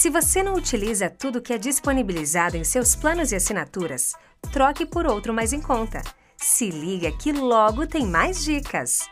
Se você não utiliza tudo que é disponibilizado em seus planos e assinaturas, troque por outro mais em conta. Se liga que logo tem mais dicas!